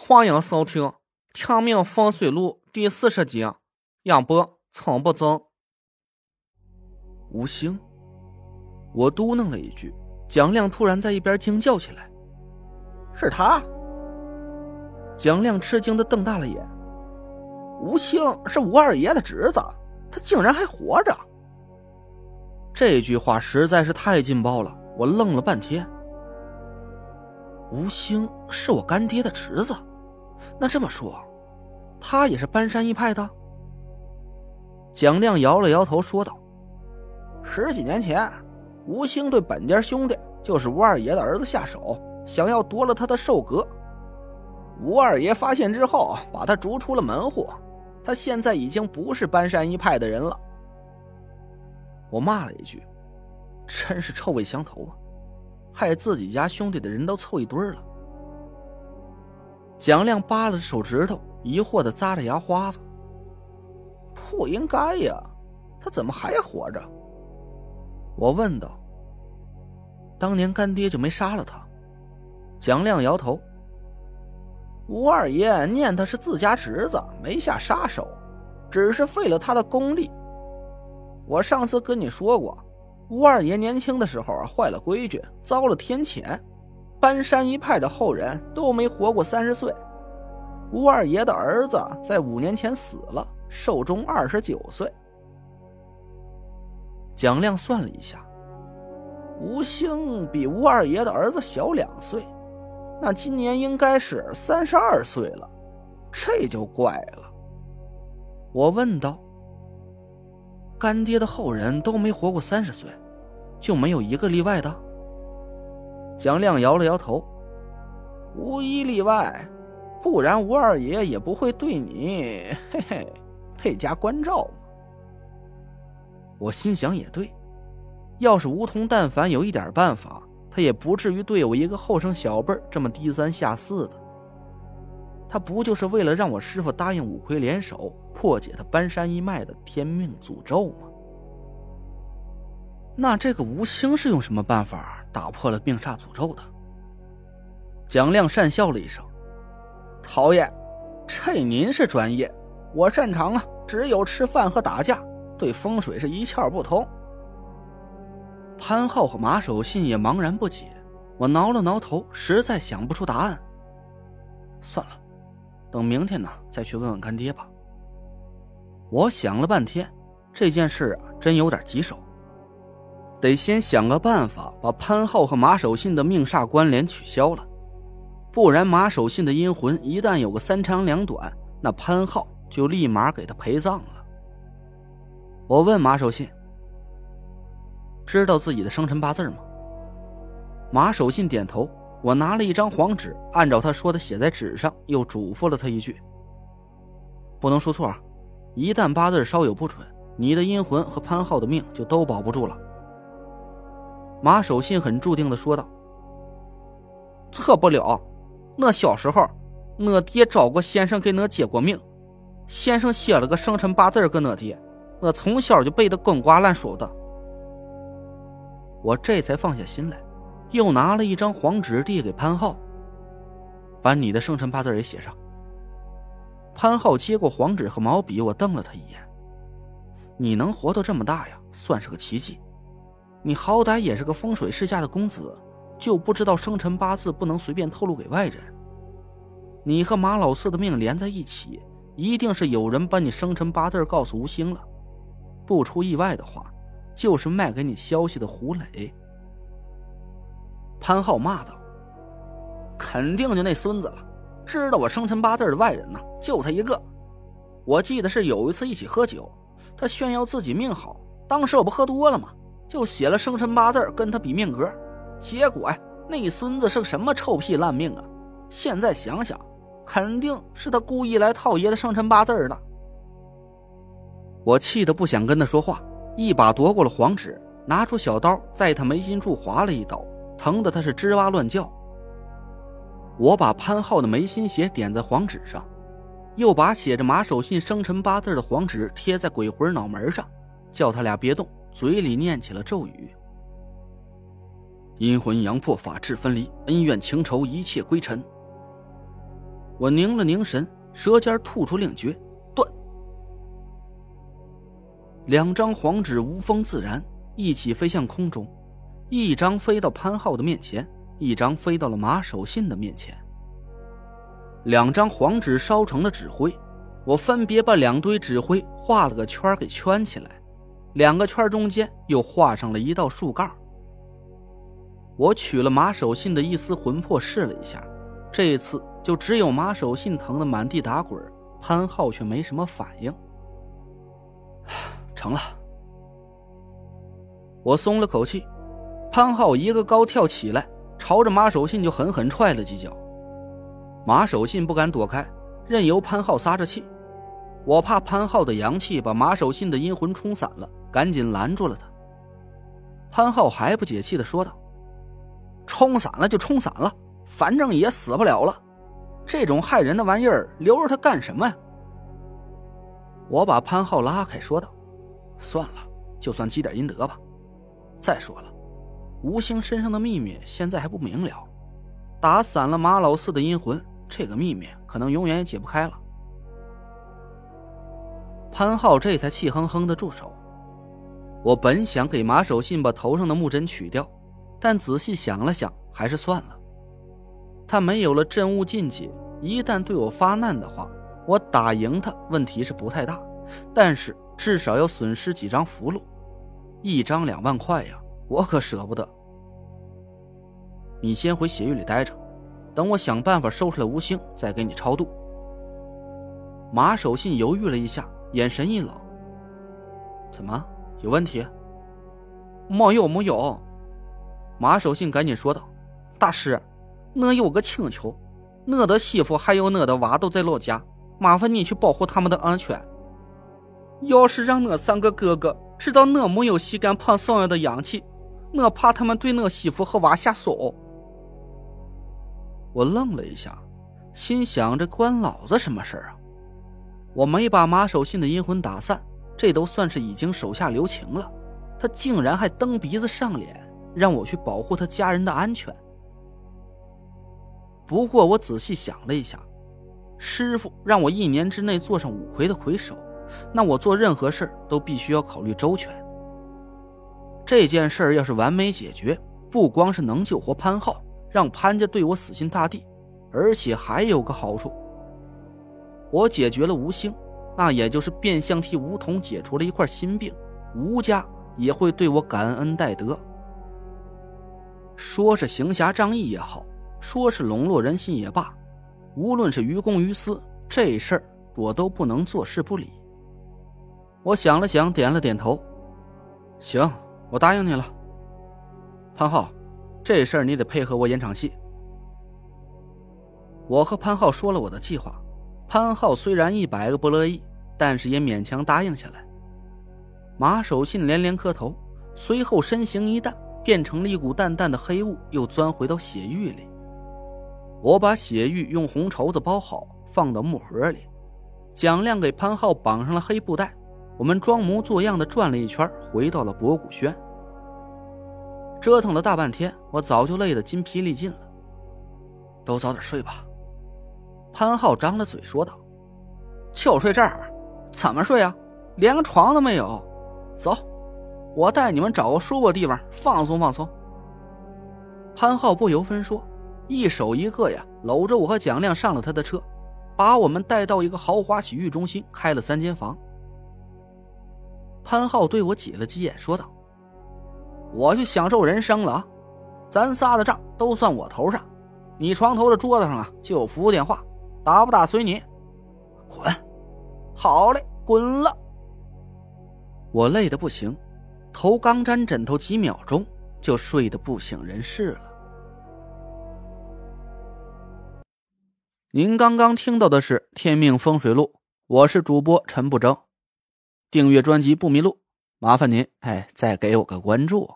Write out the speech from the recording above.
欢迎收听《天命风水录》第四十集，演播从不争。吴兴，我嘟囔了一句，蒋亮突然在一边惊叫起来：“是他！”蒋亮吃惊的瞪大了眼：“吴兴是吴二爷的侄子，他竟然还活着！”这句话实在是太劲爆了，我愣了半天。吴兴是我干爹的侄子，那这么说，他也是搬山一派的？蒋亮摇了摇头，说道：“十几年前，吴兴对本家兄弟，就是吴二爷的儿子下手，想要夺了他的寿阁。吴二爷发现之后，把他逐出了门户。他现在已经不是搬山一派的人了。”我骂了一句：“真是臭味相投啊！”害自己家兄弟的人都凑一堆了。蒋亮扒拉着手指头，疑惑的咂着牙花子。不应该呀，他怎么还活着？我问道。当年干爹就没杀了他？蒋亮摇头。吴二爷念他是自家侄子，没下杀手，只是废了他的功力。我上次跟你说过。吴二爷年轻的时候啊，坏了规矩，遭了天谴，搬山一派的后人都没活过三十岁。吴二爷的儿子在五年前死了，寿终二十九岁。蒋亮算了一下，吴兴比吴二爷的儿子小两岁，那今年应该是三十二岁了，这就怪了。我问道。干爹的后人都没活过三十岁，就没有一个例外的。蒋亮摇了摇头，无一例外，不然吴二爷也不会对你嘿嘿倍加关照嘛。我心想也对，要是吴桐但凡有一点办法，他也不至于对我一个后生小辈这么低三下四的。他不就是为了让我师傅答应五魁联手？破解他搬山一脉的天命诅咒吗？那这个吴兴是用什么办法打破了命煞诅咒的？蒋亮讪笑了一声：“讨厌，这您是专业，我擅长啊，只有吃饭和打架，对风水是一窍不通。”潘浩和马守信也茫然不解。我挠了挠头，实在想不出答案。算了，等明天呢，再去问问干爹吧。我想了半天，这件事，真有点棘手，得先想个办法把潘浩和马守信的命煞关联取消了，不然马守信的阴魂一旦有个三长两短，那潘浩就立马给他陪葬了。我问马守信：“知道自己的生辰八字吗？”马守信点头。我拿了一张黄纸，按照他说的写在纸上，又嘱咐了他一句：“不能说错啊。”一旦八字稍有不准，你的阴魂和潘浩的命就都保不住了。马守信很注定的说道：“错不了，我小时候，我爹找过先生给我解过命，先生写了个生辰八字给我爹，我从小就背得滚瓜烂熟的。”我这才放下心来，又拿了一张黄纸递给潘浩，把你的生辰八字也写上。潘浩接过黄纸和毛笔，我瞪了他一眼：“你能活到这么大呀，算是个奇迹。你好歹也是个风水世家的公子，就不知道生辰八字不能随便透露给外人。你和马老四的命连在一起，一定是有人把你生辰八字告诉吴兴了。不出意外的话，就是卖给你消息的胡磊。”潘浩骂道：“肯定就那孙子了。”知道我生辰八字的外人呢，就他一个。我记得是有一次一起喝酒，他炫耀自己命好，当时我不喝多了吗？就写了生辰八字跟他比命格。结果呀，那孙子是个什么臭屁烂命啊！现在想想，肯定是他故意来套爷的生辰八字的。我气得不想跟他说话，一把夺过了黄纸，拿出小刀在他眉心处划了一刀，疼得他是吱哇乱叫。我把潘浩的眉心血点在黄纸上，又把写着马守信生辰八字的黄纸贴在鬼魂脑门上，叫他俩别动，嘴里念起了咒语：“阴魂阳魄，法质分离，恩怨情仇一切归尘。”我凝了凝神，舌尖吐出令诀，断。两张黄纸无风自然，一起飞向空中，一张飞到潘浩的面前，一张飞到了马守信的面前。两张黄纸烧成了纸灰，我分别把两堆纸灰画了个圈给圈起来，两个圈中间又画上了一道竖杠。我取了马守信的一丝魂魄试了一下，这一次就只有马守信疼得满地打滚，潘浩却没什么反应。成了，我松了口气。潘浩一个高跳起来，朝着马守信就狠狠踹了几脚。马守信不敢躲开，任由潘浩撒着气。我怕潘浩的阳气把马守信的阴魂冲散了，赶紧拦住了他。潘浩还不解气的说道。冲散了就冲散了，反正也死不了了。这种害人的玩意儿留着它干什么呀？我把潘浩拉开，说道：“算了，就算积点阴德吧。再说了，吴兴身上的秘密现在还不明了，打散了马老四的阴魂，这个秘密可能永远也解不开了。”潘浩这才气哼哼的住手。我本想给马守信把头上的木针取掉。但仔细想了想，还是算了。他没有了镇物禁忌，一旦对我发难的话，我打赢他问题是不太大，但是至少要损失几张符箓，一张两万块呀，我可舍不得。你先回血域里待着，等我想办法收出来吴兴，再给你超度。马守信犹豫了一下，眼神一冷：“怎么有问题？没有，没有。”马守信赶紧说道：“大师，我有个请求，我的媳妇还有我的娃都在老家，麻烦你去保护他们的安全。要是让我三个哥哥知道我没有吸干胖少爷的阳气，我怕他们对我媳妇和娃下手。”我愣了一下，心想：这关老子什么事啊？我没把马守信的阴魂打散，这都算是已经手下留情了，他竟然还蹬鼻子上脸。让我去保护他家人的安全。不过我仔细想了一下，师傅让我一年之内做上五魁的魁首，那我做任何事都必须要考虑周全。这件事要是完美解决，不光是能救活潘浩，让潘家对我死心塌地，而且还有个好处：我解决了吴兴，那也就是变相替吴桐解除了一块心病，吴家也会对我感恩戴德。说是行侠仗义也好，说是笼络人心也罢，无论是于公于私，这事儿我都不能坐视不理。我想了想，点了点头，行，我答应你了。潘浩，这事儿你得配合我演场戏。我和潘浩说了我的计划，潘浩虽然一百个不乐意，但是也勉强答应下来。马守信连连磕头，随后身形一淡。变成了一股淡淡的黑雾，又钻回到血域里。我把血玉用红绸子包好，放到木盒里。蒋亮给潘浩绑上了黑布带。我们装模作样的转了一圈，回到了博古轩。折腾了大半天，我早就累得筋疲力尽了。都早点睡吧。潘浩张了嘴说道：“就睡这儿？怎么睡啊？连个床都没有。走。”我带你们找个舒服地方放松放松。潘浩不由分说，一手一个呀，搂着我和蒋亮上了他的车，把我们带到一个豪华洗浴中心，开了三间房。潘浩对我挤了挤眼，说道：“我去享受人生了啊，咱仨的账都算我头上。你床头的桌子上啊，就有服务电话，打不打随你。滚！好嘞，滚了。我累得不行。头刚沾枕头几秒钟，就睡得不省人事了。您刚刚听到的是《天命风水录》，我是主播陈不争。订阅专辑不迷路，麻烦您哎，再给我个关注。